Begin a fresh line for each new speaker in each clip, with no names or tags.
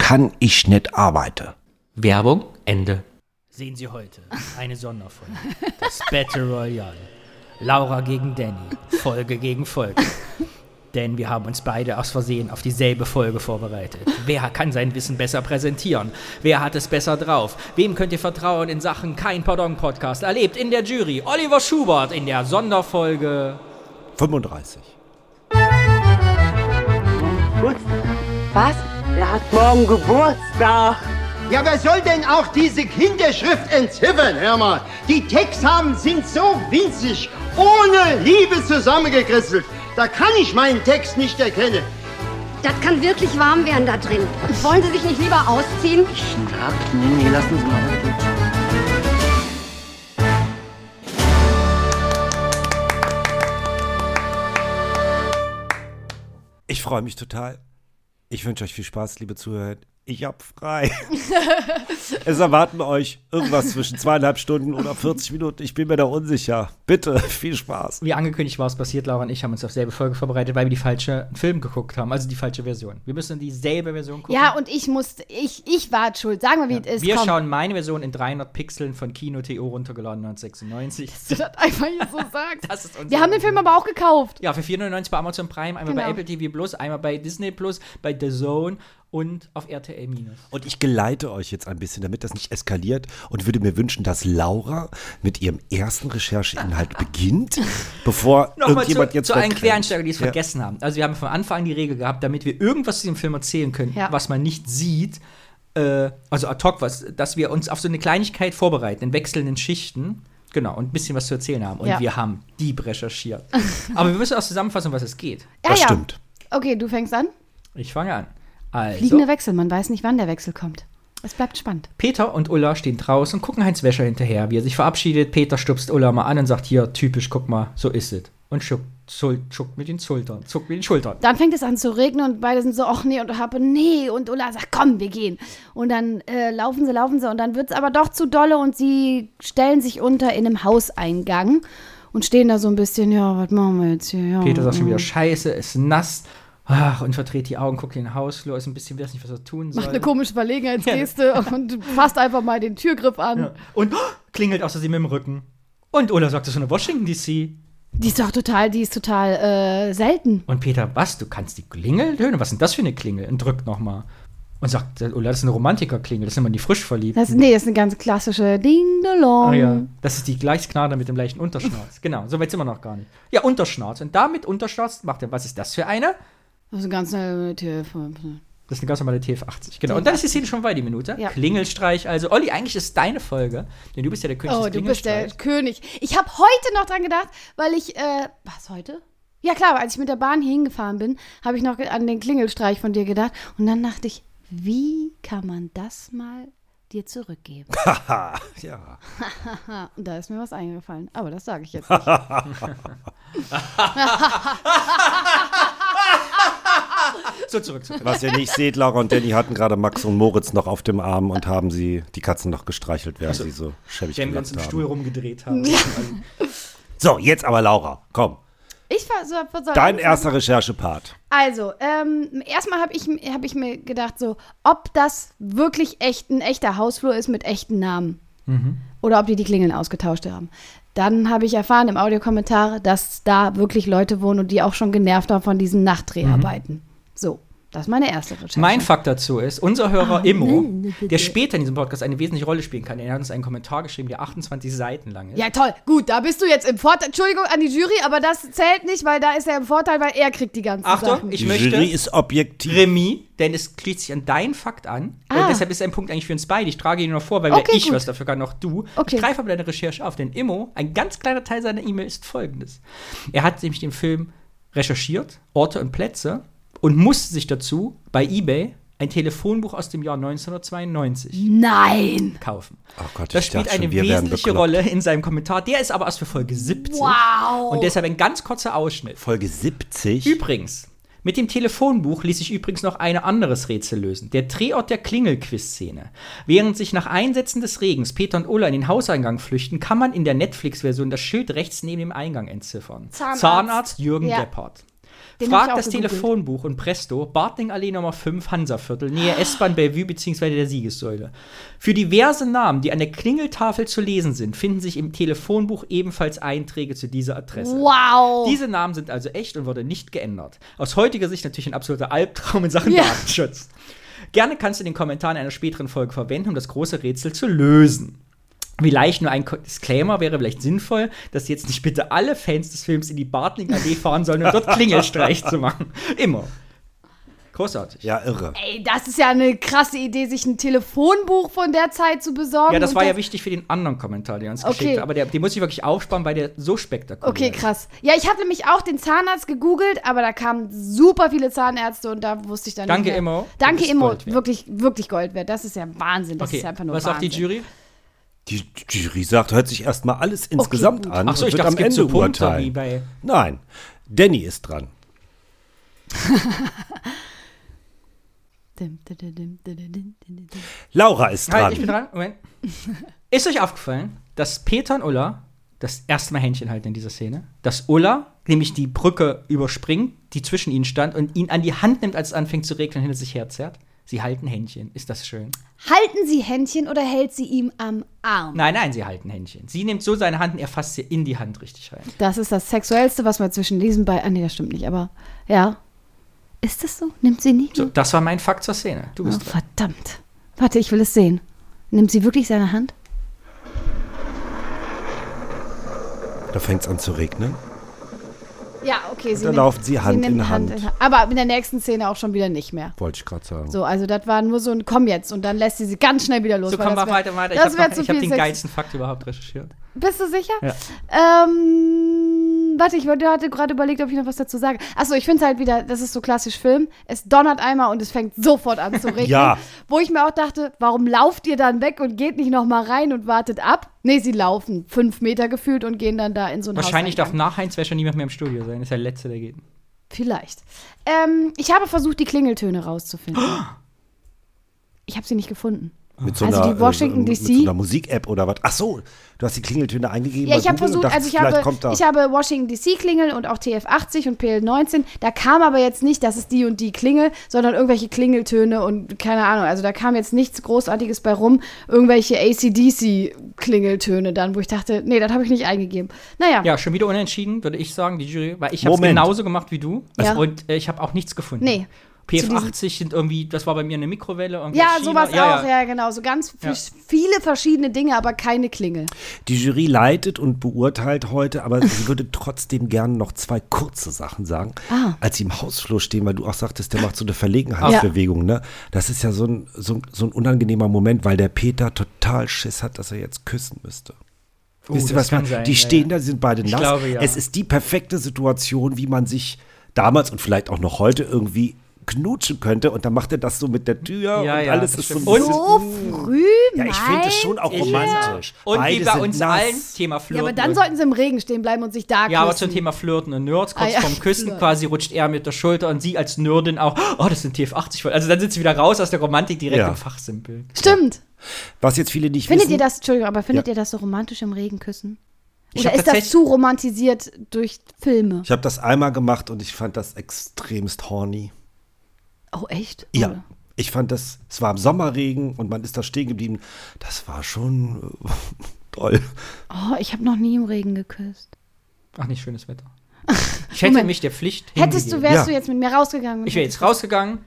kann ich nicht arbeiten.
Werbung, Ende.
Sehen Sie heute eine Sonderfolge. Das Battle Royale. Laura gegen Danny. Folge gegen Folge. Denn wir haben uns beide aus Versehen auf dieselbe Folge vorbereitet. Wer kann sein Wissen besser präsentieren? Wer hat es besser drauf? Wem könnt ihr vertrauen in Sachen Kein Pardon Podcast? Erlebt in der Jury Oliver Schubert in der Sonderfolge
35.
Was? Er hat morgen Geburtstag.
Ja, wer soll denn auch diese Kinderschrift entziffern, hör mal? Die Texthaben sind so winzig, ohne Liebe zusammengekritzelt. Da kann ich meinen Text nicht erkennen.
Das kann wirklich warm werden da drin. Wollen Sie sich nicht lieber ausziehen?
Ach, nee, nee, lassen Sie mal.
Ich freue mich total. Ich wünsche euch viel Spaß, liebe Zuhörer. Ich hab frei. es erwarten euch irgendwas zwischen zweieinhalb Stunden oder 40 Minuten. Ich bin mir da unsicher. Bitte, viel Spaß.
Wie angekündigt war es passiert, Laura und ich haben uns auf selbe Folge vorbereitet, weil wir die falsche Film geguckt haben, also die falsche Version. Wir müssen dieselbe Version gucken.
Ja, und ich musste, ich, ich war schuld. Sagen wir, wie es ist.
wir
Komm.
schauen meine Version in 300 Pixeln von Kino.to runtergeladen 1996.
Dass du das einfach hier so sagst.
Das ist
Wir haben den Film aber auch gekauft.
Ja, für 4,99 bei Amazon Prime, einmal bei
Genau.
Apple TV Plus, einmal bei Disney Plus, bei The Zone und auf RTL Minus.
Und ich geleite euch jetzt ein bisschen, damit das nicht eskaliert und würde mir wünschen, dass Laura mit ihrem ersten Rechercheinhalt beginnt, bevor
Nochmal zu,
irgendjemand jetzt
zu allen. Quereinsteiger, die es
Ja.
vergessen haben. Also wir haben von Anfang an die Regel gehabt, damit wir irgendwas zu diesem Film erzählen können,
Ja.
was man nicht sieht, äh, also ad hoc, was, dass wir uns auf so eine Kleinigkeit vorbereiten, in wechselnden Schichten. Genau, und ein bisschen was zu erzählen haben. Und
Ja.
wir haben deep recherchiert. Aber wir müssen auch zusammenfassen, was es geht.
Ja,
Das
ja.
stimmt.
Okay, du fängst an.
Ich fange an. Also,
Fliegende Wechsel. Man weiß nicht, wann der Wechsel kommt. Es bleibt spannend.
Peter und Ulla stehen draußen und gucken Heinz Wäscher hinterher, wie er sich verabschiedet. Peter stupst Ulla mal an und sagt, hier, typisch, guck mal, so ist es. Und schuckt, zul- zuckt mit den Schultern, zuckt mit den Schultern.
Dann fängt es an zu regnen und beide sind so, ach nee, und Happe, nee. Und Ulla sagt, komm, wir gehen. Und dann äh, laufen sie, laufen sie. Und dann wird es aber doch zu dolle und sie stellen sich unter in einem Hauseingang und stehen da so ein bisschen, ja, was machen wir jetzt hier? Ja,
Peter sagt schon wieder, scheiße, ist nass. Ach, und verdreht die Augen, guckt in den Hausflur, ist ein bisschen, weiß nicht, was er tun soll.
Macht eine komische Verlegenheitsgeste und fasst einfach mal den Türgriff an.
Ja. Und oh, klingelt außer sie mit dem Rücken. Und Ulla sagt, das ist eine Washington DC.
Die ist doch total, die ist total äh, selten.
Und Peter, was, du kannst die Klingel hören? Was ist denn das für eine Klingel? Und drückt nochmal. Und sagt, Ulla, das ist eine Romantikerklingel, das sind immer die frisch verliebt.
Das, nee, das ist eine ganz klassische Ding-Dong.
Ah ja, das ist die Gleichsknader mit dem leichten Unterschnauz. genau, so weit sind wir noch gar nicht. Ja, Unterschnauz. Und damit Unterschnauz macht er, was ist das für eine?
Das ist eine ganz eine Telefon.
Das ist eine ganz normale TF80. Genau. Und dann ist die Szene schon bei die Minute.
Ja.
Klingelstreich. Also, Olli, eigentlich ist deine Folge, denn du bist ja der König
Oh,
des
du bist der. König. Ich habe heute noch dran gedacht, weil ich, äh, was heute? Ja klar, als ich mit der Bahn hier hingefahren bin, habe ich noch an den Klingelstreich von dir gedacht. Und dann dachte ich, wie kann man das mal dir zurückgeben?
Haha, ja.
Und da ist mir was eingefallen. Aber das sage ich jetzt nicht.
So, zurück zu
Was ihr nicht seht, Laura und Danny hatten gerade Max und Moritz noch auf dem Arm und haben sie die Katzen noch gestreichelt, während sie so schäbig
Wenn wir uns im Stuhl
haben.
rumgedreht haben.
So, jetzt aber Laura, komm.
Ich war so, soll
Dein erster Recherchepart.
Also, ähm, erstmal habe ich, hab ich mir gedacht, so, ob das wirklich echt ein echter Hausflur ist mit echten Namen. Oder ob die die Klingeln ausgetauscht haben. Dann habe ich erfahren im Audiokommentar, dass da wirklich Leute wohnen und die auch schon genervt waren von diesen Nachtdreharbeiten. So, das ist meine erste Recherche.
Mein Fakt dazu ist, unser Hörer
Ah,
Immo,
nee,
der später in diesem Podcast eine wesentliche Rolle spielen kann, er hat uns einen Kommentar geschrieben, der 28 Seiten lang ist.
ja, toll. Gut, da bist du jetzt im Vorteil. Entschuldigung an die Jury, aber das zählt nicht, weil da ist er im Vorteil, weil er kriegt die ganzen
Achtung,
Sachen.
ich
Die
möchte
Jury ist objektiv.
Remis, denn es schließt sich an deinen Fakt an.
Ah.
Und deshalb ist ein Punkt eigentlich für uns beide. Ich trage ihn nur noch vor, weil
Okay,
ich
gut.
was dafür kann, noch du.
Okay.
Ich greife aber deine Recherche auf, denn Immo, ein ganz kleiner Teil seiner E-Mail ist folgendes. Er hat nämlich den Film recherchiert, Orte und Plätze, und musste sich dazu bei eBay ein Telefonbuch aus dem Jahr 1992
Nein.
kaufen.
Oh Gott,
Das
ich
spielt eine
schon,
wesentliche. Rolle in seinem Kommentar. Der ist aber erst für Folge 70.
Wow.
Und deshalb ein ganz kurzer Ausschnitt.
Folge 70.
Übrigens, mit dem Telefonbuch ließ sich übrigens noch ein anderes Rätsel lösen. Der Drehort der Klingelquiz-Szene. Während sich nach Einsetzen des Regens Peter und Ulla in den Hauseingang flüchten, kann man in der Netflix-Version das Schild rechts neben dem Eingang entziffern.
Zahnarzt.
Jürgen
Ja.
Deppert.
Den auch
das
gegoogelt.
Telefonbuch und presto, Bartlingallee Nummer 5, Hansaviertel, Nähe S-Bahn Bellevue bzw. der Siegessäule. Für diverse Namen, die an der Klingeltafel zu lesen sind, finden sich im Telefonbuch ebenfalls Einträge zu dieser Adresse.
Wow.
Diese Namen sind also echt und wurde nicht geändert. Aus heutiger Sicht natürlich ein absoluter Albtraum in Sachen
Ja.
Datenschutz. Gerne kannst du den Kommentar in einer späteren Folge verwenden, um das große Rätsel zu lösen. Vielleicht nur ein Disclaimer wäre vielleicht sinnvoll, dass jetzt nicht bitte alle Fans des Films in die Bartling-Allee fahren sollen, um dort Klingelstreich zu machen. Immer. Großartig.
Ja, irre.
Ey, das ist ja eine krasse Idee, sich ein Telefonbuch von der Zeit zu besorgen.
Ja, das war ja wichtig für den anderen Kommentar, den er uns
Okay.
geschickt hat. Aber der, den muss ich wirklich aufsparen, weil der so spektakulär
Okay,
ist.
krass. Ja, ich habe nämlich auch den Zahnarzt gegoogelt, aber da kamen super viele Zahnärzte und da wusste ich dann
Danke,
nicht mehr.
Immo.
Danke, Immo. Wirklich, wirklich Gold wert. Das ist ja Wahnsinn. Das
Okay,
ist ja einfach nur
was sagt
Wahnsinn.
die Jury?
Die Jury sagt, hört sich erstmal alles insgesamt
gut.
an
Ach so,
und
ich
wird
dachte,
am
es gibt
Ende
so Punkte
urteilen.
wie bei
Nein, Danny ist dran. Laura ist
Halt,
dran.
ich bin dran. Moment. Ist euch aufgefallen, dass Peter und Ulla das erste Mal Händchen halten in dieser Szene? Dass Ulla nämlich die Brücke überspringt, die zwischen ihnen stand, und ihn an die Hand nimmt, als es anfängt zu regnen hinter sich herzerrt? Sie halten Händchen. Ist das schön?
Halten Sie Händchen oder hält sie ihm am Arm?
Nein, nein, sie halten Händchen. Sie nimmt so seine Hand und er fasst sie in die Hand richtig rein.
Das ist das Sexuellste, was man zwischen diesen beiden. Ah, nee, das stimmt nicht, aber ja. Ist das so? Nimmt sie nicht?
So, das war mein Fakt zur Szene. Du
oh,
bist dran.
verdammt. Warte, ich will es sehen. Nimmt sie wirklich seine Hand?
Da fängt es an zu regnen.
Okay. Sie
dann laufen sie Hand
nimmt
in Hand.
Aber in der nächsten Szene auch schon wieder nicht mehr.
Wollte ich gerade sagen.
So, also das war nur so ein Komm jetzt und dann lässt sie sie ganz schnell wieder los.
So, komm, mach weiter, weiter. Ich habe hab den
Sex.
geilsten Fakt überhaupt recherchiert.
Bist du sicher?
Ja.
Ähm, warte, ich hatte gerade überlegt, ob ich noch was dazu sage. Achso, ich finde es halt wieder, das ist so klassisch Film. Es donnert einmal und es fängt sofort an zu regnen.
Ja.
Wo ich mir auch dachte, warum lauft ihr dann weg und geht nicht noch mal rein und wartet ab? Nee, sie laufen fünf Meter gefühlt und gehen dann da in so ein
Wahrscheinlich darf nach Heinz Wäscher niemand mehr im Studio sein. Das ist der Letzte, der geht.
Vielleicht. Ähm, ich habe versucht, die Klingeltöne rauszufinden. Ich habe sie nicht gefunden.
Mit so
Also
einer,
die Washington
äh,
DC?
Mit so einer Musik-App oder was? Ach so, du hast die Klingeltöne eingegeben.
Ja, ich habe versucht,
dachtest,
also ich habe, ich habe Washington DC Klingel und auch TF80 und PL19. Da kam aber jetzt nicht, das ist die und die Klingel, sondern irgendwelche Klingeltöne und keine Ahnung. Also da kam jetzt nichts Großartiges bei rum. Irgendwelche ACDC Klingeltöne dann, wo ich dachte, nee, das habe ich nicht eingegeben. Naja,
Ja, schon wieder unentschieden, würde ich sagen, die Jury. Weil ich habe es genauso gemacht wie du.
Ja.
Und äh, ich habe auch nichts gefunden.
Nee.
PF80 sind irgendwie, das war bei mir eine Mikrowelle. irgendwie
ja, sowas
ja,
auch,
Ja.
ja, genau. So ganz
Ja.
viele verschiedene Dinge, aber keine Klingel.
Die Jury leitet und beurteilt heute, aber sie würde trotzdem gerne noch zwei kurze Sachen sagen.
Ah.
Als sie im Hausflur stehen, weil du auch sagtest, der macht so eine Verlegenheitsbewegung, ne? Das ist ja so ein, so, ein- so ein unangenehmer Moment, weil der Peter total Schiss hat, dass er jetzt küssen müsste.
Oh,
Wisst ihr, was man,
sein,
die
ja,
stehen da, sie sind beide
Ich
nass.
glaube, ja.
Es ist die perfekte Situation, wie man sich damals und vielleicht auch noch heute irgendwie knutschen könnte und dann macht er das so mit der Tür
Ja,
und
ja,
alles ist so ein bisschen,
So früh?
ja, ich finde es schon auch romantisch.
Und
Beide
wie bei uns
nass.
allen, Thema
Ja,
Flirten.
aber dann sollten sie im Regen stehen bleiben und sich da
ja, aber
küssen.
zum Thema Flirten und Nerds, kurz
Ah, ja.
vorm Küssen quasi rutscht er mit der Schulter und sie als Nerdin auch, oh, das sind TF80 voll. Also dann sind sie wieder raus aus der Romantik direkt
Ja.
im Fachsimpel.
Stimmt.
Was jetzt viele nicht
Findet
wissen.
ihr das, Entschuldigung, aber findet
Ja.
ihr das so romantisch im Regen küssen?
Ich
Oder ist das zu romantisiert durch Filme?
Ich habe das einmal gemacht und ich fand das extremst horny.
Oh, echt?
Ja.
Oder?
Ich fand das, es war im Sommerregen und man ist da stehen geblieben. Das war schon äh, toll.
Oh, ich habe noch nie im Regen geküsst.
Ach, nicht schönes Wetter. Ich hätte
Moment.
mich der Pflicht
Hättest du, wärst
Ja.
du jetzt mit mir rausgegangen? und
Ich wäre jetzt
hättest-
rausgegangen,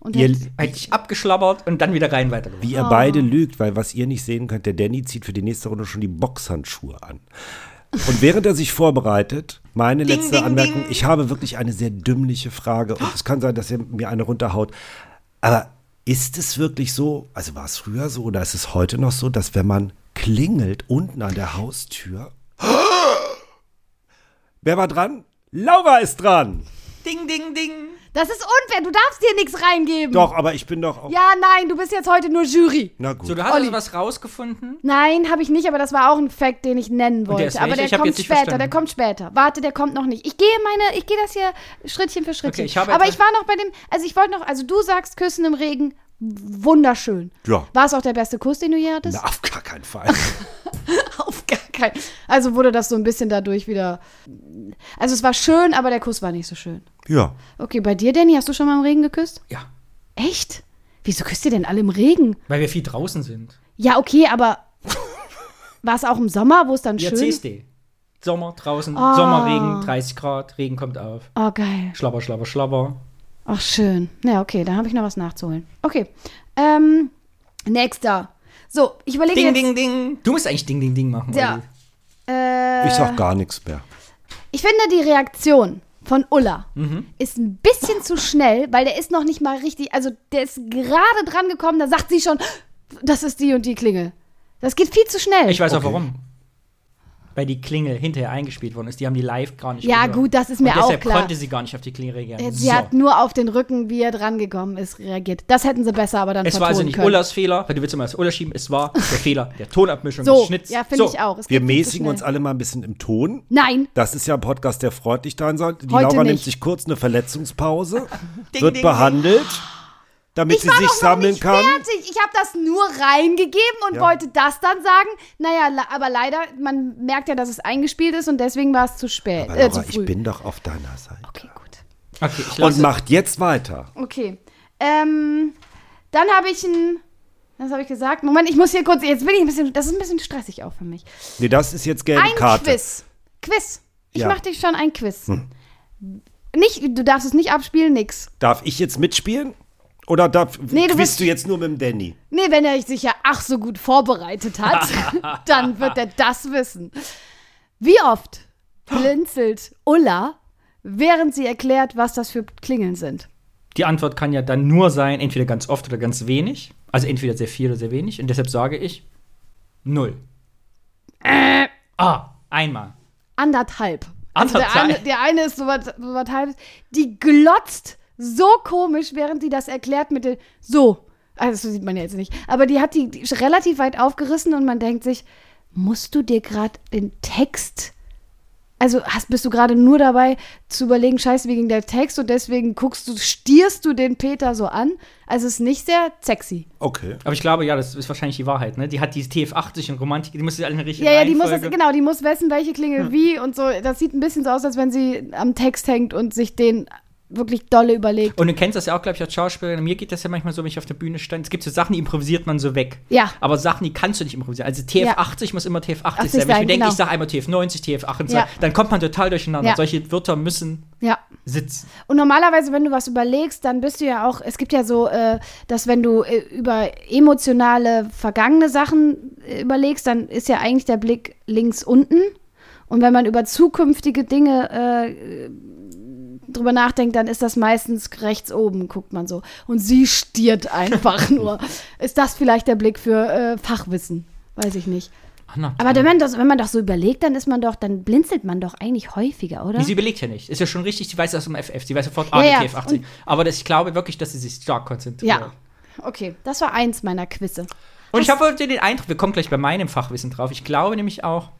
Und
Ihr,
hättest-
hätte ich abgeschlabbert und dann wieder rein weitergemacht.
wie ihr beide lügt, weil was ihr nicht sehen könnt, der Danny zieht für die nächste Runde schon die Boxhandschuhe an. Und während er sich vorbereitet, meine
Ding,
letzte
ding,
Anmerkung,
ding.
ich habe wirklich eine sehr dümmliche Frage und es kann sein, dass er mir eine runterhaut. Aber ist es wirklich so, also war es früher so oder ist es heute noch so, dass wenn man klingelt unten an der Haustür. Wer war dran? Laura ist dran.
Ding, ding, ding.
Das ist unfair. Du darfst dir nichts reingeben.
Doch, aber ich bin doch auch.
Ja, nein, du bist jetzt heute nur Jury.
Na gut.
So, du hast
Olli.
also was rausgefunden?
Nein, habe ich nicht, aber das war auch ein Fact, den ich nennen
der
wollte.
ist
aber der
Ich
kommt später,
verstanden.
der kommt später. Warte, der kommt noch nicht. Ich gehe meine, ich gehe das hier Schrittchen für Schrittchen.
Okay, ich habe
aber ich war noch bei dem, also ich wollte noch, also du sagst Küssen im Regen, wunderschön.
Ja.
War es auch der beste Kuss, den du je hattest?
Na, auf gar keinen Fall.
Auf gar keinen. Also wurde das so ein bisschen dadurch wieder. Also es war schön, aber der Kuss war nicht so schön.
ja.
Okay, bei dir, Danny, hast du schon mal im Regen geküsst?
Ja.
Echt? Wieso küsst ihr denn alle im Regen?
Weil wir viel draußen sind.
Ja, okay, aber war es auch im Sommer, wo es dann
Ja,
schön
CSD. Sommer, draußen,
Ah.
Sommerregen, 30 Grad, Regen kommt auf.
Oh, geil.
Schlabber, schlabber, schlabber.
Ach, schön. Ja, okay, da habe ich noch was nachzuholen. Okay. Ähm, nächster. So, ich überlege
Ding,
jetzt.
ding, ding. Du musst eigentlich Ding, ding, ding machen.
Ja. Äh,
Ich sag gar nichts mehr.
Ich finde die Reaktion von Ulla
Mhm.
ist ein bisschen zu schnell, weil der ist noch nicht mal richtig, also der ist gerade dran gekommen, da sagt sie schon, das ist die und die Klingel. Das geht viel zu schnell.
Ich weiß auch
Okay.
warum. Weil die Klingel hinterher eingespielt worden ist. Die haben die live gar nicht
Ja,
gehört.
gut, das ist
Und
mir auch
deshalb
klar.
konnte sie gar nicht auf die Klingel reagieren.
Äh, Sie
so.
hat nur auf den Rücken, wie er dran gekommen ist, reagiert. Das hätten sie besser aber dann
es war also nicht
können.
Ullas Fehler, weil du willst immer das Ulla schieben. Es war der Fehler der Tonabmischung
So,
des Schnitts.
ja, finde
so.
ich auch. Es
Wir mäßigen uns alle mal ein bisschen im Ton.
Nein,
Das ist ja ein Podcast, der freundlich sein soll. Die
Heute
Laura
nicht.
nimmt sich kurz eine Verletzungspause,
Ding,
wird
ding,
behandelt, damit
ich
sie
war
sich sammeln
nicht
kann.
fertig. Ich habe das nur reingegeben und
Ja.
wollte das dann sagen. Naja, aber leider, man merkt ja, dass es eingespielt ist und deswegen war es zu spät,
Aber
äh,
Laura,
zu früh.
ich bin doch auf deiner Seite.
okay, gut.
Okay,
Und macht jetzt weiter.
Okay. Ähm, dann habe ich ein. Was habe ich gesagt? Moment, ich muss hier kurz. Jetzt bin ich ein bisschen. Das ist ein bisschen stressig auch für mich.
Nee, das ist jetzt gelbe
Ein
Karte.
Quiz. Quiz. Ich
Ja.
mache dich schon ein Quiz. Nicht, du darfst es nicht abspielen, nix.
Darf ich jetzt mitspielen? Oder darf,
Nee, du bist-
du jetzt nur mit dem Danny?
Nee, wenn er sich ja ach so gut vorbereitet hat, dann wird er das wissen. Wie oft blinzelt Ulla, während sie erklärt, was das für Klingeln sind?
Die Antwort kann ja dann nur sein, entweder ganz oft oder ganz wenig. Also entweder sehr viel oder sehr wenig. Und deshalb sage ich null.
Äh.
Ah, einmal.
Anderthalb. Also der,
Anderthalb?
eine, der eine ist so was, so was halbes. Die glotzt so komisch, während die das erklärt mit den. So. Also, das sieht man ja jetzt nicht. Aber die hat die, die relativ weit aufgerissen und man denkt sich, musst du dir gerade den Text. Also hast, bist du gerade nur dabei zu überlegen, scheiße, wie ging der Text und deswegen guckst du, stierst du den Peter so an. Also es ist nicht sehr sexy.
Okay.
Aber ich glaube, ja, das ist wahrscheinlich die Wahrheit, ne? Die hat die TF80 und Romantik, die muss sie alle in der richtigen
Ja, ja, die muss das, genau, die muss wissen, welche Klingel wie und so. Das sieht ein bisschen so aus, als wenn sie am Text hängt und sich den wirklich dolle überlegt.
Und du kennst das ja auch, glaube ich, als Schauspielerin. Mir geht das ja manchmal so, wenn ich auf der Bühne stand. Es gibt so Sachen, die improvisiert man so weg.
Ja.
Aber Sachen, die kannst du nicht improvisieren. Also TF80 muss immer TF80 sein.
80
Wenn ich mir denke,
genau.
ich sage einmal TF90, TF28,
Ja.
dann kommt man total durcheinander.
Ja.
Solche Wörter müssen
Ja.
sitzen.
Und normalerweise, wenn du was überlegst, dann bist du ja auch, es gibt ja so, äh, dass wenn du äh, über emotionale, vergangene Sachen äh, überlegst, dann ist ja eigentlich der Blick links unten. Und wenn man über zukünftige Dinge äh, drüber nachdenkt, dann ist das meistens rechts oben, guckt man so. Und sie stiert einfach nur. Ist das vielleicht der Blick für äh, Fachwissen? Weiß ich nicht.
Na,
Aber wenn man, das, wenn man doch so überlegt, dann ist man doch, dann blinzelt man doch eigentlich häufiger, oder?
Nee, sie überlegt ja nicht. Ist ja schon richtig, sie weiß das im FF. Sie weiß sofort, ah,
Ja, ja.
TF80.
Und-
Aber das, ich glaube wirklich, dass sie sich stark konzentriert.
Ja. Okay, das war eins meiner Quizze.
Und ich habe heute den Eindruck, wir kommen gleich bei meinem Fachwissen drauf. Ich glaube nämlich auch,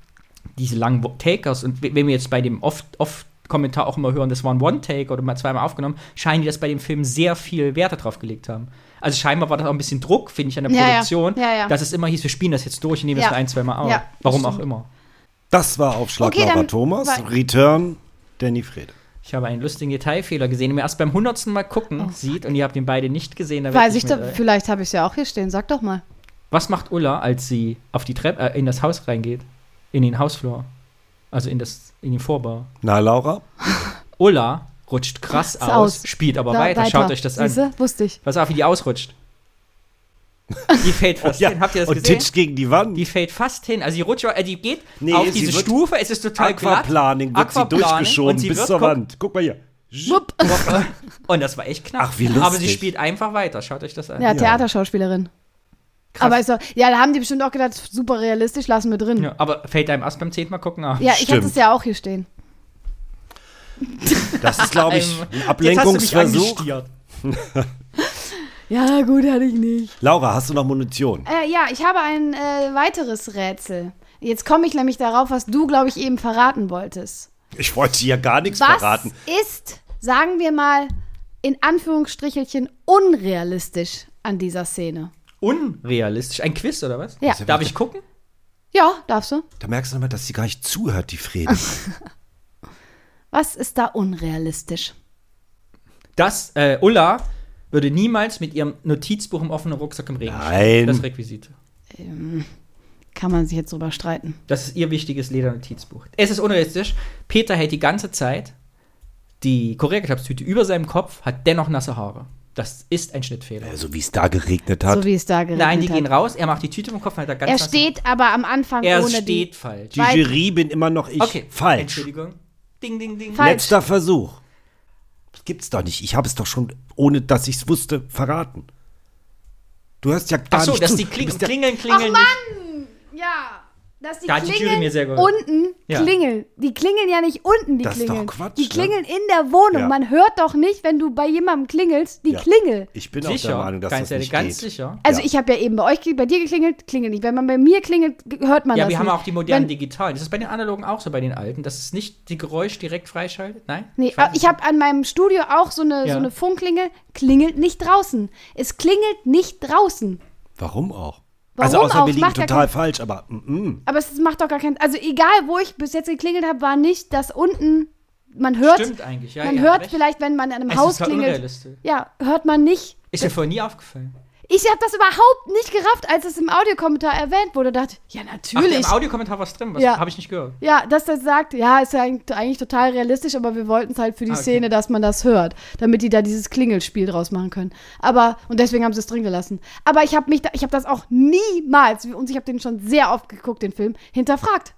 diese langen Takers und wenn wir jetzt bei dem oft, oft Kommentar auch immer hören, das war ein One-Take oder mal zweimal aufgenommen, scheinen die das bei dem Film sehr viel Wert darauf gelegt haben. Also scheinbar war das auch ein bisschen Druck, finde ich, an der
Ja.
Produktion,
Ja, ja.
dass es immer hieß, wir spielen das jetzt durch und nehmen
Ja.
das ein, zweimal auf. Warum auch immer.
Das war Aufschlag
Okay,
Laura Thomas.
war-
Return Danny Frede.
Ich habe einen lustigen Detailfehler gesehen, den man erst beim hundertsten Mal gucken sieht und ihr habt ihn beide nicht gesehen. Da
Oh. Weiß
wette
ich, da, vielleicht habe ich es ja auch hier stehen. Sag doch mal.
Was macht Ulla, als sie auf die Treppe, äh, in das Haus reingeht? In den Hausflur. Also in, das, in den Vorbau.
Na, Laura?
Ulla rutscht krass aus,
aus.
spielt aber
Da-
weiter. Schaut euch das an.
Siehste? Wusste ich.
Pass auf, wie die ausrutscht. Die fällt fast hin. Habt ihr das
und
gesehen?
titscht gegen die Wand.
Die fällt fast hin. Also die rutscht, äh, die geht
Nee,
auf diese Stufe. Es ist total glatt.
Aquaplaning wird sie
Aquaplaning
durchgeschoben
und sie
bis
wird-
zur
guck-
Wand. Guck mal hier.
Und das war echt knapp.
Ach, wie lustig.
Aber sie spielt einfach weiter. Schaut euch das an.
Ja, Theaterschauspielerin.
Krass.
Aber doch, ja, da haben die bestimmt auch gedacht, super realistisch, lassen wir drin. Ja,
Ja, aber fällt einem erst beim zehnten Mal gucken auf.
ich hatte es ja auch hier stehen.
Das ist, glaube ich, ein Ablenkungsversuch.
Ja, gut, hatte ich nicht.
Laura, hast du noch Munition?
Äh, ja, ich habe ein äh, weiteres Rätsel. Jetzt komme ich nämlich darauf, was du, glaube ich, eben verraten wolltest.
Ich wollte hier gar nichts
Was
verraten.
ist, sagen wir mal, in Anführungsstrichelchen unrealistisch an dieser Szene?
Unrealistisch. Ein Quiz oder was?
Ja.
Darf ich gucken?
Ja, darfst du.
Da merkst du nochmal, dass sie gar nicht zuhört, die Frede.
Was ist da unrealistisch?
Das, äh, Ulla würde niemals mit ihrem Notizbuch im offenen Rucksack im Regen
Nein.
stehen. Das Requisite.
Kann man sich jetzt drüber streiten.
Das ist ihr wichtiges Ledernotizbuch. Es ist unrealistisch. Peter hält die ganze Zeit die Korea-Ketchup-Tüte über seinem Kopf, hat dennoch nasse Haare. Das ist ein Schnittfehler.
also, wie es da geregnet hat.
So wie es da geregnet
Nein, die
hat.
gehen raus, er macht die Tüte im Kopf, hat er ganz
Er steht aber am Anfang
Er
ohne
steht
die.
falsch.
die
Weil-
Jury bin immer noch ich.
Okay,
Falsch.
Entschuldigung. Ding, ding, ding.
Falsch.
Letzter Versuch. Das gibt's doch nicht. Ich habe es doch schon, ohne dass ich es wusste, verraten. Du hörst ja gar
Ach so,
nicht
dass
zu.
die
Du
Kling
bist ja-
klingeln, klingeln nicht.
Ja, dass die
Da die
Klingeln
mir sehr geholfen.
unten
Ja.
klingeln. Die klingeln ja nicht unten, die
Das ist doch
klingeln.
Quatsch,
die
ne?
klingeln in der Wohnung.
Ja.
Man hört doch nicht, wenn du bei jemandem klingelst, die
Ja.
Klingel.
Ich bin auch
Sicher,
der Meinung, dass
ganz,
das nicht
ganz
geht.
sicher.
Also
Ja.
ich habe ja eben bei euch, bei dir geklingelt, klingelt nicht. Wenn man bei mir klingelt, hört man
Ja,
das
wir haben
nicht.
auch die modernen
Wenn,
digitalen. Ist das bei den analogen auch so, bei den alten, dass es nicht die Geräusch direkt freischaltet? Nein?
Nee, ich
nicht.
habe an meinem Studio auch so eine,
Ja.
so eine Funkklingel, klingelt nicht draußen. Es klingelt nicht draußen.
Warum auch?
Warum
also außer
auch?
wir liegen
ja
total falsch, aber mm, mm.
Aber es macht doch gar keinen. Also egal, wo ich bis jetzt geklingelt habe, war nicht, dass unten man hört.
Stimmt eigentlich, ja.
man
habt
hört
recht.
vielleicht, wenn man an einem
Es
Haus
ist
klingelt. Ja, hört man nicht.
Ist mir vorher nie aufgefallen.
Ich habe das überhaupt nicht gerafft, als es im Audiokommentar erwähnt wurde. Dachte, ja,
Ach,
natürlich.
im Audiokommentar was drin, was
Ja.
habe ich nicht gehört.
ja, dass das sagt, ja, ist ja eigentlich eigentlich total realistisch, aber wir wollten es halt für die
Ah, okay.
Szene, dass man das hört, damit die da dieses Klingelspiel draus machen können. Aber, und deswegen haben sie es drin gelassen. Aber ich habe mich, da, ich habe das auch niemals, und ich habe den schon sehr oft geguckt, den Film, hinterfragt.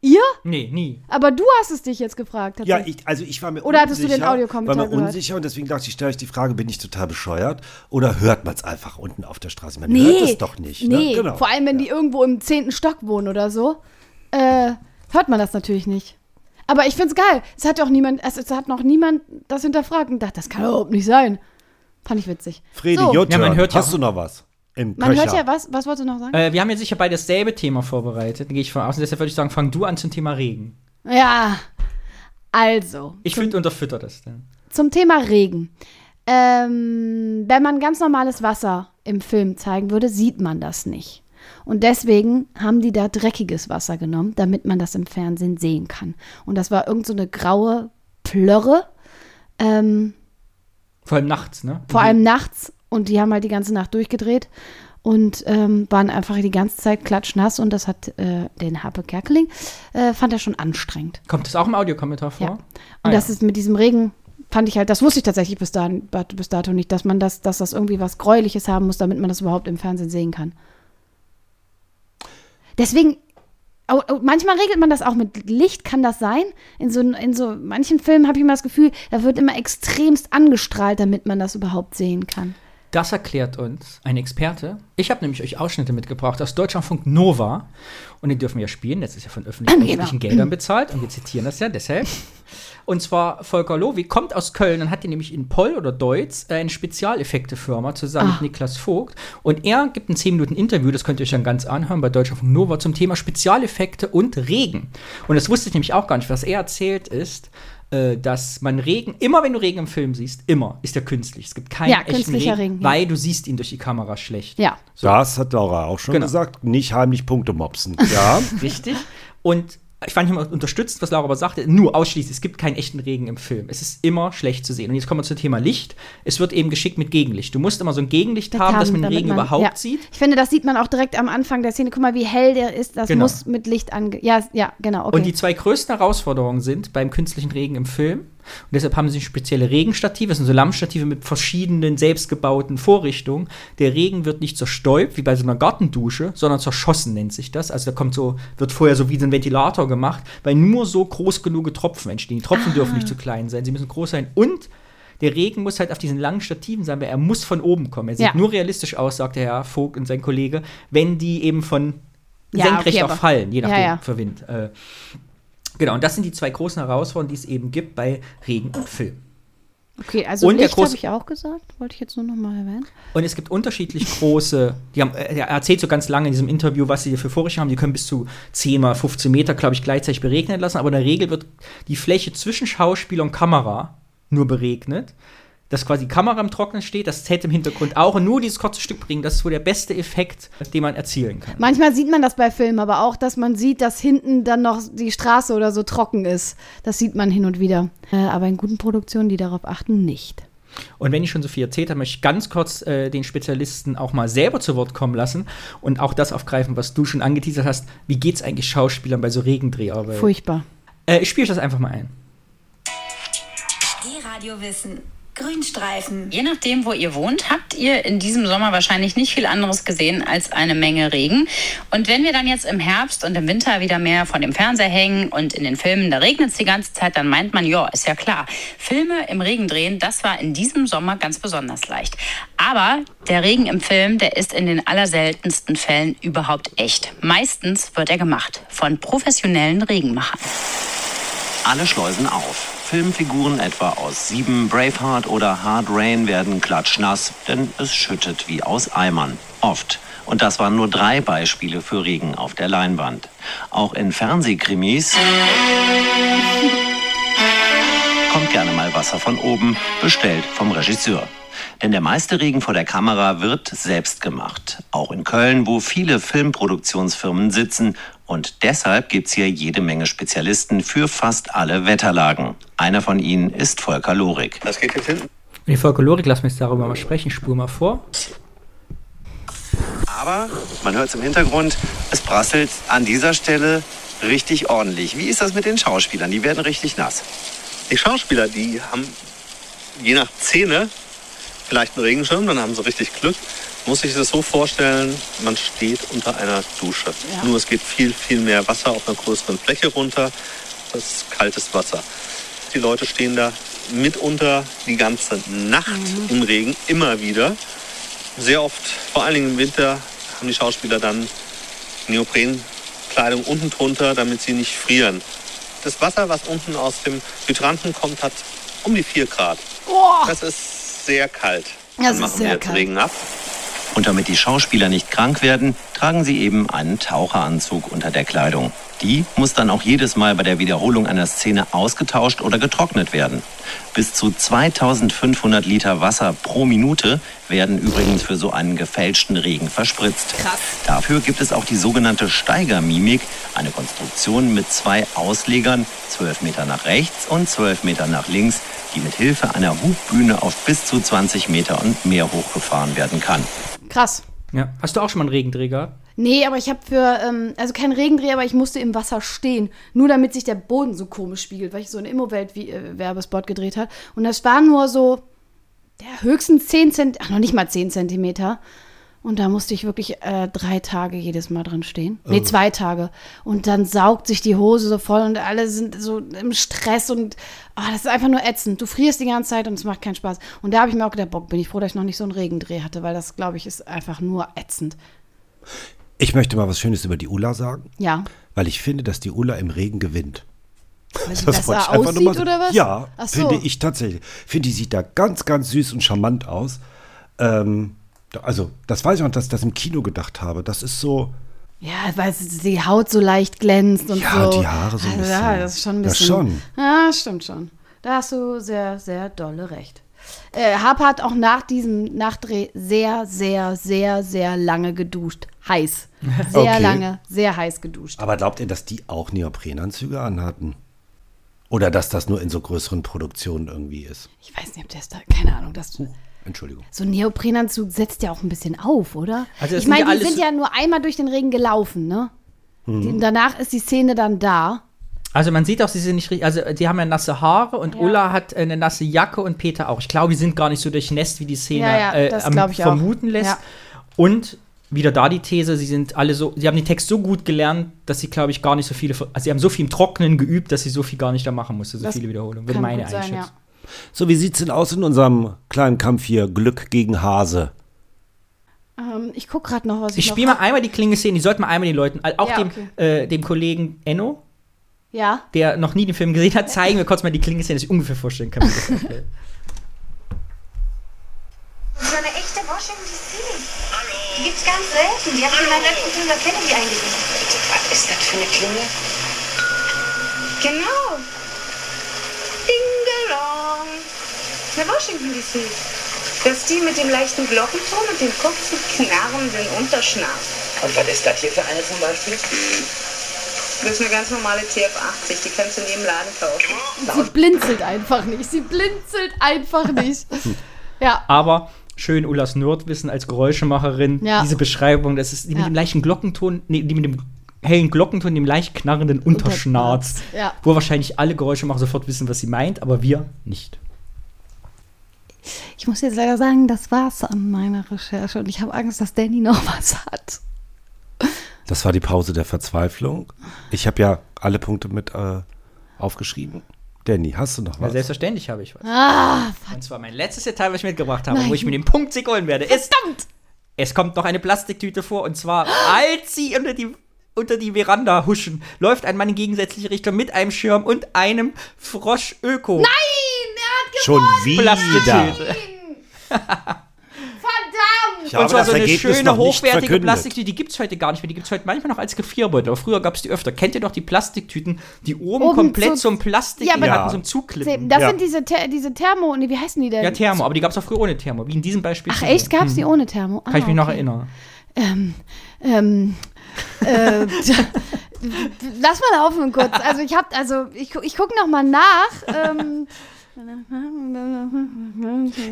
Ihr?
Nee, nie.
Aber du hast es dich jetzt gefragt.
Ja, ich, also ich war mir
Oder
unsicher.
hattest du den Audiokommentar
War mir
gehört?
unsicher und deswegen dachte ich, stelle ich die Frage, bin ich total bescheuert? Oder hört man es einfach unten auf der Straße? Man
Nee,
hört es doch nicht.
Nee,
Ne? Genau.
vor allem, wenn die irgendwo im zehnten Stock wohnen oder so, äh, hört man das natürlich nicht. Aber ich find's geil. Es hat ja auch niemand, es, es hat noch niemand das hinterfragt und dachte, das kann überhaupt nicht sein. Fand ich witzig.
Fredi,
so,
Ja, man hört ja
Hast du noch was? Im
man
Köcher.
hört ja was, was wolltest du noch sagen?
Äh, wir haben jetzt sicher beide dasselbe Thema vorbereitet, gehe ich von aus. Und deshalb würde ich sagen, fang du an zum Thema Regen.
Ja, also,
Ich finde, unterfütter das dann.
zum Thema Regen. Ähm, wenn man ganz normales Wasser im Film zeigen würde, sieht man das nicht. Und deswegen haben die da dreckiges Wasser genommen, damit man das im Fernsehen sehen kann. Und das war irgend so eine graue Plörre. Ähm,
Vor allem nachts, ne?
vor allem nachts und die haben halt die ganze Nacht durchgedreht und ähm, waren einfach die ganze Zeit klatschnass und das hat äh, den Harpe Kerkeling, äh, fand er schon anstrengend.
Kommt das auch im Audiokommentar vor?
Ja. Und
Ah,
das
ja.
ist mit diesem Regen, fand ich halt, das wusste ich tatsächlich bis, dahin, bis dato nicht, dass man das, dass das irgendwie was Gräuliches haben muss, damit man das überhaupt im Fernsehen sehen kann. Deswegen, manchmal regelt man das auch mit Licht, kann das sein? In so, in so manchen Filmen habe ich immer das Gefühl, da wird immer extremst angestrahlt, damit man das überhaupt sehen kann.
Das erklärt uns ein Experte. Ich habe nämlich euch Ausschnitte mitgebracht aus Deutschlandfunk Nova. Und den dürfen wir ja spielen. Das ist ja von öffentlich-rechtlichen
Genau.
Geldern bezahlt. Und wir zitieren das ja deshalb. Und zwar Volker Lowy kommt aus Köln und hat hier nämlich in Poll oder Deutz äh, eine Spezialeffekte-Firma zusammen
Ah.
mit Niklas Vogt. Und er gibt ein 10 Minuten Interview, das könnt ihr euch dann ganz anhören bei Deutschlandfunk Nova zum Thema Spezialeffekte und Regen. Und das wusste ich nämlich auch gar nicht. Was er erzählt ist, äh, dass man Regen, immer wenn du Regen im Film siehst, immer ist der künstlich. Es gibt keinen
Ja,
echten
künstlicher
Regen,
Regen, ja.
weil du siehst ihn durch die Kamera schlecht.
Ja.
Das hat Laura auch schon
Genau.
gesagt. Nicht heimlich Punkte mopsen. Ja.
Richtig. Und ich fand immer unterstützt, was Laura aber sagte, nur ausschließlich, es gibt keinen echten Regen im Film. Es ist immer schlecht zu sehen. Und jetzt kommen wir zum Thema Licht. Es wird eben geschickt mit Gegenlicht. Du musst immer so ein Gegenlicht haben, dass man den Regen
man-
überhaupt
ja.
sieht.
Ich finde, das sieht man auch direkt am Anfang der Szene. Guck mal, wie hell der ist. Das
Genau.
muss mit Licht ange... Ja, ja, genau. Okay.
Und die zwei größten Herausforderungen sind beim künstlichen Regen im Film. Und deshalb haben sie spezielle Regenstative, das sind so Lammstative mit verschiedenen selbstgebauten Vorrichtungen. Der Regen wird nicht zerstäubt, wie bei so einer Gartendusche, sondern zerschossen nennt sich das. Also da kommt so, wird vorher so wie so ein Ventilator gemacht, weil nur so groß genug Tropfen entstehen. Die Tropfen dürfen nicht zu klein sein, sie müssen groß sein. Und der Regen muss halt auf diesen langen Stativen sein, weil er muss von oben kommen. Er sieht
Ja.
nur realistisch aus, sagt der Herr Vogt und sein Kollege, wenn die eben von
Ja,
senkrecht
okay,
auch fallen, je
Ja,
nachdem,
ja.
für Wind. Äh, Genau, und das sind die zwei großen Herausforderungen, die es eben gibt bei Regen und Film.
Okay, also
Und
Licht habe ich auch gesagt. Wollte ich jetzt nur noch mal erwähnen.
Und es gibt unterschiedlich große, die haben, äh, er erzählt so ganz lange in diesem Interview, was sie für Vorrichtungen haben. Die können bis zu 10 mal 15 Meter, glaube ich, gleichzeitig beregnen lassen. Aber in der Regel wird die Fläche zwischen Schauspieler und Kamera nur beregnet. Dass quasi die Kamera im Trocknen steht, das Set im Hintergrund auch und nur dieses kurze Stück bringen, das ist wohl der beste Effekt, den man erzielen kann.
Manchmal sieht man das bei Filmen, aber auch, dass man sieht, dass hinten dann noch die Straße oder so trocken ist. Das sieht man hin und wieder. Äh, aber in guten Produktionen, die darauf achten, nicht.
Und wenn ich schon so viel erzählt habe, möchte ich ganz kurz äh, den Spezialisten auch mal selber zu Wort kommen lassen und auch das aufgreifen, was du schon angeteasert hast. Wie geht es eigentlich Schauspielern bei so Regendreharbeiten?
Furchtbar.
Äh, ich spiele euch das einfach mal ein.
E-Radio-Wissen. Grünstreifen. Je nachdem, wo ihr wohnt, habt ihr in diesem Sommer wahrscheinlich nicht viel anderes gesehen als eine Menge Regen. Und wenn wir dann jetzt im Herbst und im Winter wieder mehr vor dem Fernseher hängen und in den Filmen, da regnet es die ganze Zeit, dann meint man, ja, ist ja klar. Filme im Regen drehen, das war in diesem Sommer ganz besonders leicht. Aber der Regen im Film, der ist in den allerseltensten Fällen überhaupt echt. Meistens wird er gemacht von professionellen Regenmachern.
Alle Schleusen auf. Filmfiguren etwa aus Sieben, Braveheart oder Hard Rain werden klatschnass, denn es schüttet wie aus Eimern. Oft. Und das waren nur drei Beispiele für Regen auf der Leinwand. Auch in Fernsehkrimis kommt gerne mal Wasser von oben, bestellt vom Regisseur. Denn der meiste Regen vor der Kamera wird selbst gemacht. Auch in Köln, wo viele Filmproduktionsfirmen sitzen. Und deshalb gibt's hier jede Menge Spezialisten für fast alle Wetterlagen. Einer von ihnen ist Volker Lorik.
Das geht jetzt hinten.
Die Folklorik, lass mich darüber mal sprechen, spur mal vor.
Aber man hört es im Hintergrund, es prasselt an dieser Stelle richtig ordentlich. Wie ist das mit den Schauspielern? Die werden richtig nass.
Die Schauspieler, die haben je nach Szene vielleicht einen Regenschirm, dann haben sie richtig Glück. Muss sich das so vorstellen, man steht unter einer Dusche. Nur es geht viel, viel mehr Wasser auf einer größeren Fläche runter. Das ist kaltes Wasser. Die Leute stehen da mitunter die ganze Nacht im Regen, immer wieder. Sehr oft, vor allen Dingen im Winter, haben die Schauspieler dann Neoprenkleidung unten drunter, damit sie nicht frieren. Das Wasser, was unten aus dem Hydranten kommt, hat um die 4 Grad. Das ist sehr kalt.
Das
Dann
ist
machen
sehr
wir jetzt
kalt.
Regen ab.
Und damit die Schauspieler nicht krank werden, tragen sie eben einen Taucheranzug unter der Kleidung. Die muss dann auch jedes Mal bei der Wiederholung einer Szene ausgetauscht oder getrocknet werden. Bis zu 2500 Liter Wasser pro Minute werden übrigens für so einen gefälschten Regen verspritzt. Dafür gibt es auch die sogenannte Steigermimik, eine Konstruktion mit zwei Auslegern, 12 Meter nach rechts und 12 Meter nach links, die mit Hilfe einer Hubbühne auf bis zu 20 Meter und mehr hochgefahren werden kann.
Krass.
Ja. Hast du auch schon mal einen Regendreh gehabt?
Nee, aber ich habe für, ähm, also kein Regendreh, aber ich musste im Wasser stehen. Nur damit sich der Boden so komisch spiegelt, weil ich so einen Immowelt-Werbespot gedreht habe. Und das war nur so, der höchstens 10 Zentimeter, ach noch nicht mal 10 Zentimeter. Und da musste ich wirklich äh, drei Tage jedes Mal drin stehen. Nee,
Oh.
zwei Tage. Und dann saugt sich die Hose so voll und alle sind so im Stress und ah, das ist einfach nur ätzend. Du frierst die ganze Zeit und es macht keinen Spaß. Und da habe ich mir auch gedacht, Bock, bin ich froh, dass ich noch nicht so einen Regendreh hatte, weil das, glaube ich, ist einfach nur ätzend.
Ich möchte mal was Schönes über die Ulla sagen,
Ja.
weil ich finde, dass die Ulla im Regen gewinnt.
Weil sie
Das
besser
einfach nur mal
aussieht
sagen.
oder was?
Ja,
so.
finde ich tatsächlich. Finde, die sieht da ganz, ganz süß und charmant aus. Ähm, also, das weiß ich noch, dass ich das im Kino gedacht habe. Das ist so,
Ja, weil sie- die Haut so leicht glänzt und
Ja,
so.
die Haare so ein
Also, Ja,
bisschen.
das ist schon ein bisschen.
schon.
Ja, stimmt schon. Da hast du sehr, sehr dolle recht. Äh, Harper hat auch nach diesem Nachdreh sehr, sehr, sehr, sehr lange geduscht. Heiß. Sehr
Okay.
lange, sehr heiß geduscht.
Aber glaubt ihr, dass die auch Neoprenanzüge anhatten? Oder dass das nur in so größeren Produktionen irgendwie ist?
Ich weiß nicht, ob der ist da, keine Ahnung, das.
Entschuldigung.
So ein Neoprenanzug setzt ja auch ein bisschen auf, oder?
Also das
ich meine, die sind ja nur einmal durch den Regen gelaufen, ne?
Mhm.
Die, danach ist die Szene dann da.
Also man sieht auch, sie sind nicht richtig, also die haben ja nasse Haare und Ulla hat äh, eine nasse Jacke und Peter auch. Ich glaube, die sind gar nicht so durchnässt, wie die Szene
Ja, ja,
äh,
ich auch.
vermuten lässt.
Ja.
Und wieder da die These, sie sind alle so, sie haben den Text so gut gelernt, dass sie, glaube ich, gar nicht so viele, also sie haben so viel im Trockenen geübt, dass sie so viel gar nicht da machen musste, so
Das
viele Wiederholungen. Würde
kann
meine
gut sein,
Einschätzung.
ja.
So, wie sieht's denn aus in unserem kleinen Kampf hier? Glück gegen Hase.
Ähm, ich gucke gerade noch, was ich,
Ich spiele mal einmal die Klinge-Szene, die sollten wir einmal den Leuten, auch
Ja,
dem,
okay.
äh, dem Kollegen Enno,
Ja.
der noch nie den Film gesehen hat, zeigen wir kurz mal die Klingelszene, dass ich ungefähr vorstellen kann. das.
So eine echte Washington DC. Die gibt's ganz selten. Die habe ich in meinem letzten Film bei Kennedy eingesetzt. Was ist das für eine Klingel? Genau. Ding Dong. Eine Washington DC. Das ist die mit dem leichten Glockenton und dem kurzen, knarrenden Unterschnabel.
Und was ist das hier für eine zum Beispiel?
Das ist eine ganz normale TF80. Die kannst du in jedem Laden kaufen.
Sie blinzelt einfach nicht. Sie blinzelt einfach nicht. Ja.
Aber schön Ullas Nerdwissen als Geräuschemacherin,
Ja.
diese Beschreibung, das ist die mit
Ja.
dem leichten Glockenton, nee, die mit dem hellen Glockenton, dem leicht knarrenden Unterschnarz,
Ja.
wo wahrscheinlich alle Geräuschemacher sofort wissen, was sie meint, aber wir nicht.
Ich muss jetzt leider sagen, das war's an meiner Recherche und ich habe Angst, dass Danny noch was hat.
Das war die Pause der Verzweiflung. Ich habe ja alle Punkte mit äh, aufgeschrieben. Danny, hast du noch
Ja,
was?
selbstverständlich habe ich was.
Ah,
Und zwar mein letztes Detail, was ich mitgebracht habe,
Nein.
wo ich mir den Punkt holen werde, ist, es kommt noch eine Plastiktüte vor und zwar, als sie unter die, unter die Veranda huschen, läuft ein Mann in gegensätzliche Richtung mit einem Schirm und einem Frosch Öko.
Nein, er hat
Schon wieder.
Plastiktüte.
Ich habe
und zwar
das
so eine
Ergebnis
schöne,
noch
hochwertige
verkündet.
Plastiktüte, die gibt es heute gar nicht mehr. Die gibt es heute manchmal noch als Gefrierbeutel. Aber früher gab es die öfter. Kennt ihr doch die Plastiktüten, die oben,
Oben
komplett
so-
so ein Plastik
Ja, aber-
hatten, zum Zuklippen?
Das
Ja.
sind diese, Ther diese Thermo, wie heißen die denn?
Ja, Thermo. Aber die gab es auch früher ohne Thermo. Wie in diesem Beispiel.
Ach
zu
echt,
sehen.
gab's die
Hm.
ohne Thermo? Ah,
Kann ich mich noch
okay.
erinnern.
Ähm, ähm, äh, lass mal laufen kurz. Also ich hab, also ich, ich gucke noch mal nach. Ähm,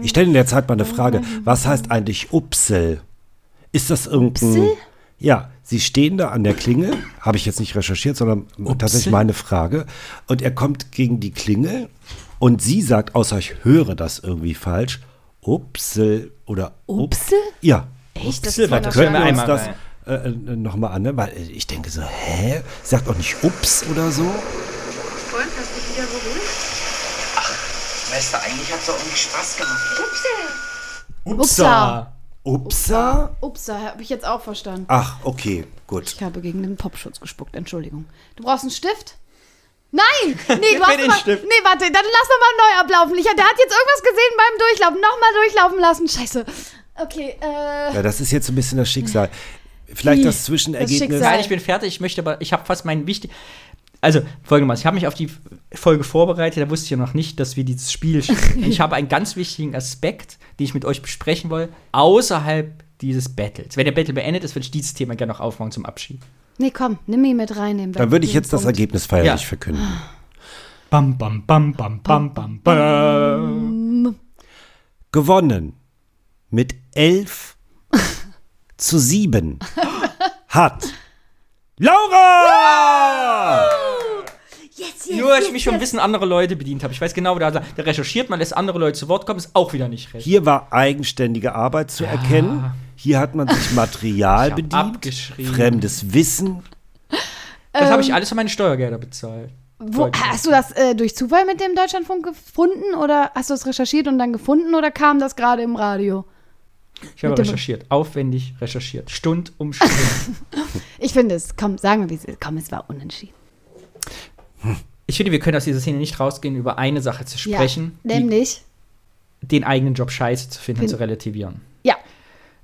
Ich stelle in der Zeit mal eine Frage. Was heißt eigentlich Upsel? Ist das irgendein.
Upsel?
Ja, Sie stehen da an der Klingel, habe ich jetzt nicht recherchiert, sondern tatsächlich meine Frage. Und er kommt gegen die Klingel und sie sagt, außer ich höre das irgendwie falsch, Upsel oder Up-
Upsel?
Ja.
Echt? Das
Upsel,
noch
können wir
uns das äh, äh, nochmal an, ne? weil ich denke so, hä? Sagt auch nicht Ups oder so?
Und, hast du dich wieder beruhigt?
Weißt du, eigentlich hat es doch irgendwie Spaß gemacht.
Upsi.
Upsa.
Upsa?
Upsa, habe ich jetzt auch verstanden.
Ach, okay, gut.
Ich habe gegen den Popschutz gespuckt, Entschuldigung. Du brauchst einen Stift? Nein! Nee, du hast
den
mal,
Stift.
Nee, warte, dann lass noch mal neu ablaufen. Ich, der hat jetzt irgendwas gesehen beim Durchlaufen. Nochmal durchlaufen lassen. Scheiße. Okay, äh.
Ja, das ist jetzt ein bisschen das Schicksal. Vielleicht das Zwischenergebnis.
Schicksal.
Nein, ich bin fertig. Ich möchte aber, ich habe fast meinen wichtig. Also, folgendermaßen, ich habe mich auf die Folge vorbereitet, da wusste ich ja noch nicht, dass wir dieses Spiel spielen. Ich habe einen ganz wichtigen Aspekt, den ich mit euch besprechen will, außerhalb dieses Battles. Wenn der Battle beendet ist, würde ich dieses Thema gerne noch aufmachen zum Abschied.
Nee, komm, nimm ihn mit rein. Nehmen
Dann würde ich jetzt das Ergebnis feierlich
Ja.
verkünden.
Bam, bam, bam, bam, bam, bam, bam.
Gewonnen mit 11 zu 7 hat Laura!
Jetzt,
Nur, dass ich mich vom Wissen anderer Leute bedient habe. Ich weiß genau, da, da recherchiert man, lässt andere Leute zu Wort kommen, ist auch wieder nicht recht.
Hier war eigenständige Arbeit zu erkennen. Hier hat man sich Material bedient,
abgeschrieben.
fremdes Wissen.
Das habe ich alles von meinen Steuergelder bezahlt.
Wo, hast du das äh, durch Zufall mit dem Deutschlandfunk gefunden oder hast du es recherchiert und dann gefunden oder kam das gerade im Radio?
Ich habe recherchiert, aufwendig recherchiert, Stund um Stund.
Ich finde es, komm, sagen wir, wie es ist. Komm, es war unentschieden.
ich finde, wir können aus dieser Szene nicht rausgehen, über eine Sache zu sprechen,
ja, nämlich,
den eigenen Job scheiße zu finden und zu relativieren.
ja,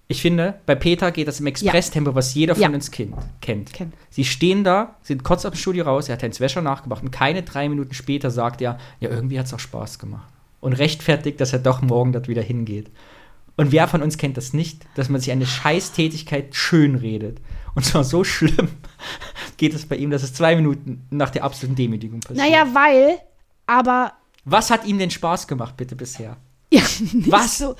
Ich finde, bei Peter geht das im Expresstempo, was jeder von
Ja.
uns kind, kennt.
Kennt.
Sie stehen da, sind kurz aus dem Studio raus, er hat einen Wäscher nachgemacht und keine drei Minuten später sagt er, ja, irgendwie hat es auch Spaß gemacht. Und rechtfertigt, dass er doch morgen dort wieder hingeht. Und wer von uns kennt das nicht, dass man sich eine Scheißtätigkeit schönredet? Und zwar so schlimm geht es bei ihm, dass es zwei Minuten nach der absoluten Demütigung passiert.
naja, weil, aber
Was hat ihm denn Spaß gemacht, bitte bisher?
ja, nicht,
Was?
So,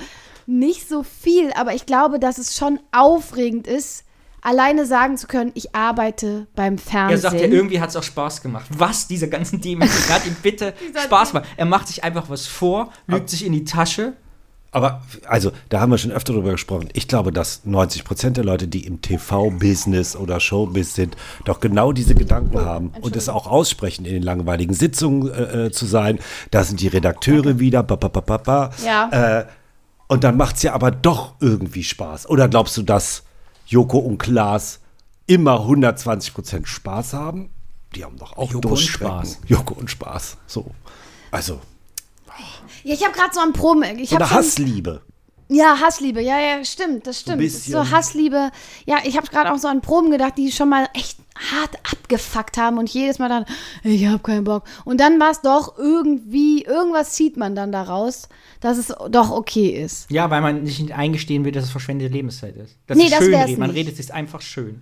nicht so viel, aber ich glaube, dass es schon aufregend ist, alleine sagen zu können, ich arbeite beim
Er
Fernsehen.
sagt ja, irgendwie hat es auch Spaß gemacht. Was, diese ganzen Demütigung hat ihm bitte Spaß gemacht. Er macht sich einfach was vor, lügt sich in die Tasche.
Aber, also, da haben wir schon öfter drüber gesprochen. Ich glaube, dass 90 Prozent der Leute, die im TV-Business oder Showbiz sind, doch genau diese Gedanken haben und es auch aussprechen, in den langweiligen Sitzungen äh, äh, zu sein. Da sind die Redakteure wieder, ba, ba, ba, ba, ba.
Ja.
Äh, und dann macht es ja aber doch irgendwie Spaß. Oder glaubst du, dass Joko und Klaas immer 120 Prozent Spaß haben? die haben doch auch
Joko und. Spaß.
Joko und Spaß. So. Also,
Ja, ich habe gerade so ein Proben. Ich ein-
Hassliebe.
Ja, Hassliebe, ja, ja, stimmt, das stimmt. Das ist so. Hassliebe. Ja, ich habe gerade auch so an Proben gedacht, die schon mal echt hart abgefuckt haben und jedes Mal dann, ich habe keinen Bock. Und dann war es doch irgendwie, irgendwas zieht man dann daraus, dass es doch okay ist.
Ja, weil man nicht eingestehen will, dass es verschwendete Lebenszeit ist. Das
Nee,
ist
das
schön. Man
nicht.
redet sich einfach schön.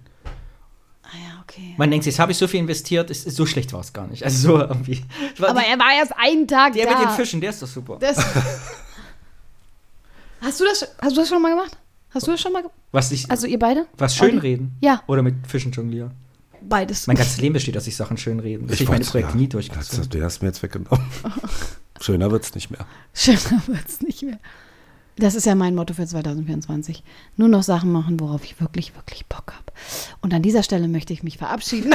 Ah ja, okay.
Man denkt sich, jetzt habe ich so viel investiert, ist, so schlecht war es gar nicht. Also so irgendwie.
Aber
die-
er war erst einen Tag
der
da.
mit den Fischen, der ist doch super.
Das hast, du das, hast du das schon mal gemacht? Hast du das schon mal gemacht?
Was ich,
Also ihr beide?
was schön
Olli?
reden.
Ja.
Oder mit Fischen jonglieren.
Beides.
Mein ganzes Leben besteht aus sich Sachen schön reden. Das ich meine Projekte
ja,
nie
das, das, du hast mir jetzt weggenommen. Schöner wird's nicht mehr.
Schöner wird's nicht mehr. Das ist ja mein Motto für 2024. Nur noch Sachen machen, worauf ich wirklich, wirklich Bock habe. Und an dieser Stelle möchte ich mich verabschieden.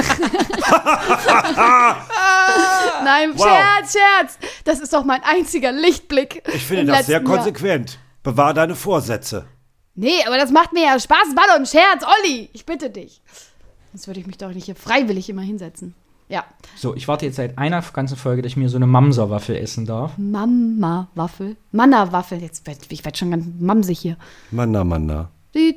Nein,
Wow.
Scherz, Scherz. Das ist doch mein einziger Lichtblick.
Ich finde das sehr
letzten Jahr.
konsequent. Bewahr deine Vorsätze.
Nee, aber das macht mir ja Spaß. War doch ein Scherz. Olli, ich bitte dich. Sonst würde ich mich doch nicht hier freiwillig immer hinsetzen. Ja.
So, ich warte jetzt seit einer ganzen Folge, dass ich mir so eine Mamsa-Waffel essen darf.
Mama-Waffel. Manna-Waffel. Jetzt werd, ich werde schon ganz mamsig hier.
Manna, Manna.
Du,